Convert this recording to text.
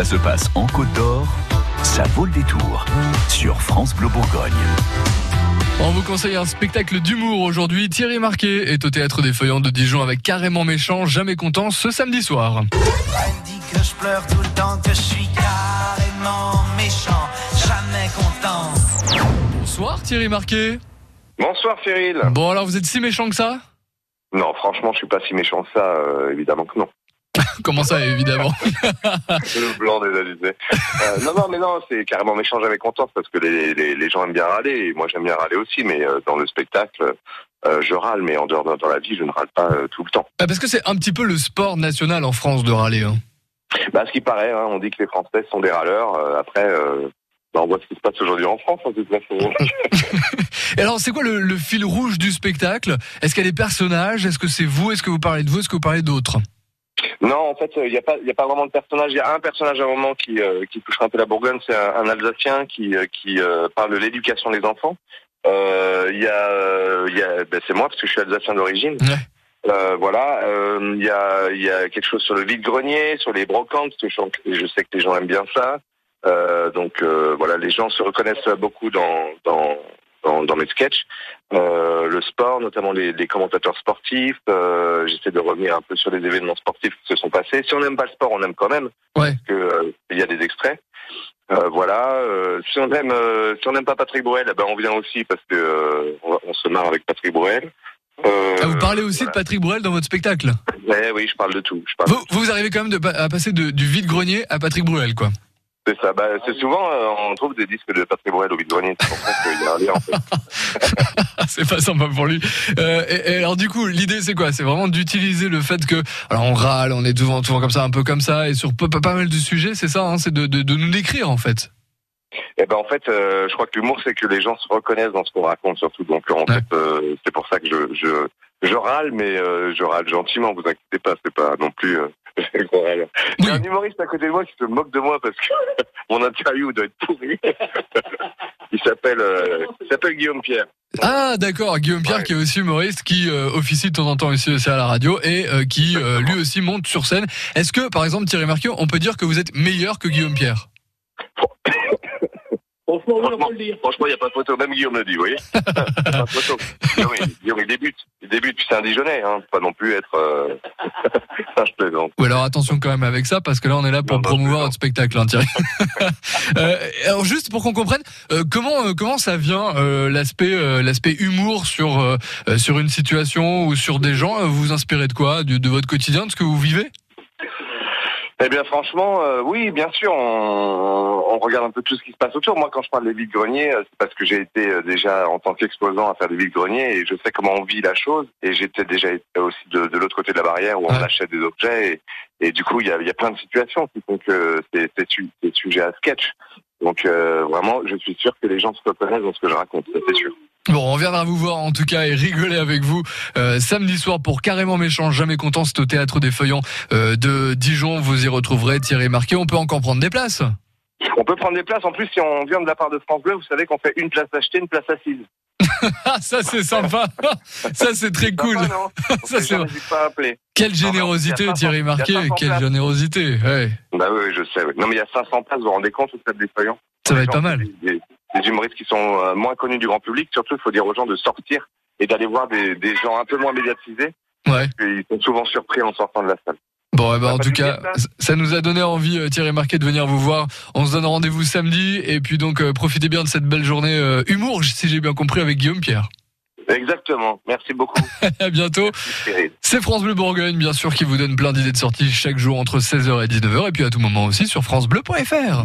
Ça se passe en Côte d'Or, ça vaut le détour sur France Bleu Bourgogne. On vous conseille un spectacle d'humour aujourd'hui. Thierry Marquet est au théâtre des Feuillants de Dijon avec Carrément Méchant, Jamais Content ce samedi soir. Elle me dit que je pleure tout le temps, que je suis carrément méchant, jamais content. Bonsoir Thierry Marquet. Bonsoir Cyril. Bon alors vous êtes si méchant que ça? Non, franchement, je suis pas si méchant que ça, euh, évidemment que non. Comment ça évidemment Le blanc des alizés. Euh, non, non, mais non, c'est carrément méchant, jamais content, parce que les, les, les gens aiment bien râler, et moi j'aime bien râler aussi, mais euh, dans le spectacle, euh, je râle, mais en dehors de- dans la vie, je ne râle pas euh, tout le temps. Ah, Parce que c'est un petit peu le sport national en France de râler. hein. Bah, ce qui paraît, hein, on dit que les Français sont des râleurs. euh, après, euh, bah, on voit ce qui se passe aujourd'hui en France. Et alors c'est quoi le, le fil rouge du spectacle? Est-ce qu'il y a des personnages? Est-ce que c'est vous? Est-ce que vous parlez de vous? Est-ce que vous parlez d'autres? Non, en fait, il n'y a pas, y a pas vraiment de personnage. Il y a un personnage à un moment qui, euh, qui touchera un peu la Bourgogne, c'est un, un Alsacien qui, euh, qui euh, parle de l'éducation des enfants. Euh, y a, euh, il y a, ben, c'est moi parce que je suis Alsacien d'origine. Ouais. Euh, voilà, euh, il y a, il y a quelque chose sur le vide-grenier, sur les brocantes, parce que je, sais que les gens aiment bien ça. Euh, donc euh, voilà, les gens se reconnaissent beaucoup dans dans dans, dans mes sketchs. Euh, le sport, notamment les, les commentateurs sportifs. Euh, J'essaie de revenir un peu sur les événements sportifs qui se sont passés. Si on n'aime pas le sport, on aime quand même, Ouais. parce que euh, il y a des extraits. Euh, voilà. Euh, si on aime, euh, si on n'aime pas Patrick Bruel, eh ben on vient aussi parce que euh, on, on se marre avec Patrick Bruel. Euh, Ah, Vous parlez aussi de. Patrick Bruel dans votre spectacle? Ouais, oui, je parle de tout. Je parle vous, vous arrivez quand même de, à passer de- du vide-grenier à Patrick Bruel quoi C'est ça. Bah, c'est souvent, euh, on trouve des disques de Patrick Bruel au vide-grenier. C'est pour ça qu'il y a un lien, en fait. Ah, c'est pas sympa pour lui. Euh, et, et alors du coup, l'idée c'est quoi? C'est vraiment d'utiliser le fait que, alors on râle, on est souvent, souvent comme ça, un peu comme ça, et sur pas, pas- pas mal de sujets, c'est ça, hein, c'est de, de, de nous décrire en fait. Et ben, en fait, euh, je crois que l'humour, c'est que les gens se reconnaissent dans ce qu'on raconte, surtout. Donc, en Ouais. fait, euh, c'est pour ça que je, je, je râle, mais euh, je râle gentiment. Vous inquiétez pas, c'est pas non plus Il y a un humoriste à côté de moi qui se moque de moi parce que mon interview doit être pourrie. il s'appelle, euh, s'appelle Guillaume Pierre. Ah d'accord, Guillaume Pierre Ouais. qui est aussi humoriste, qui euh, officie de temps en temps ici aussi à la radio et euh, qui euh, lui aussi monte sur scène. Est-ce que par exemple Thierry Marquet, on peut dire que vous êtes meilleur que Guillaume Pierre? Franchement, franchement, il n'y a pas de photo. Même Guillaume le dit, vous voyez. Il y a pas de photo. Guillaume, il, Guillaume, il débute. Il débute, puis c'est un Dijonais, hein. Faut Pas non plus être, euh... ça, je plaisante. Ou alors attention quand même avec ça parce que là on est là pour Non, non, promouvoir non. votre spectacle, hein, Thierry. Euh, alors juste pour qu'on comprenne, euh, comment euh, comment ça vient euh, l'aspect euh, l'aspect humour sur sur une situation ou sur des gens? Vous vous inspirez de quoi? De, de votre quotidien, de ce que vous vivez? Eh bien, franchement, euh, oui, bien sûr, on, on regarde un peu tout ce qui se passe autour. Moi, quand je parle des vides-greniers, euh, c'est parce que j'ai été euh, déjà en tant qu'exposant à faire des vides-greniers et je sais comment on vit la chose. Et j'étais déjà été aussi de, de l'autre côté de la barrière où on Ouais. achète des objets. Et, et du coup, il y a, y a plein de situations qui font que c'est c'est su- c'est sujet à sketch. Donc, euh, vraiment, je suis sûr que les gens se reconnaissent dans ce que je raconte, ça, c'est sûr. Bon, on viendra vous voir en tout cas et rigoler avec vous euh, samedi soir pour Carrément Méchant, jamais content, c'est au Théâtre des Feuillants euh, de Dijon. Vous y retrouverez Thierry Marquet. On peut encore prendre des places. On peut prendre des places. En plus, si on vient de la part de France Bleu, vous savez qu'on fait une place achetée, une place assise. Ah, ça c'est sympa. ça c'est très cool. Sympa, Ça, c'est pas. Quelle générosité, a 500 Thierry Marquet. 500 Quelle places. générosité. Ouais. Bah oui, je sais. oui. Non, mais il y a 500 places, vous vous rendez compte au stade des Feuillants Ça va être gens, pas mal. Des, des- humoristes qui sont euh, moins connus du grand public. Surtout, il faut dire aux gens de sortir et d'aller voir des, des gens un peu moins médiatisés. Ouais. Ils sont souvent surpris en sortant de la salle. Bon, eh ben, Ça en tout cas, ça ça nous a donné envie, euh, Thierry Marquet, de venir vous voir. On se donne rendez-vous samedi. Et puis donc, euh, profitez bien de cette belle journée euh, humour, si j'ai bien compris, avec Guillaume Pierre. Exactement. Merci beaucoup. À bientôt. C'est France Bleu Bourgogne, bien sûr, qui vous donne plein d'idées de sorties chaque jour entre 16h et 19h. Et puis à tout moment aussi sur FranceBleu.fr.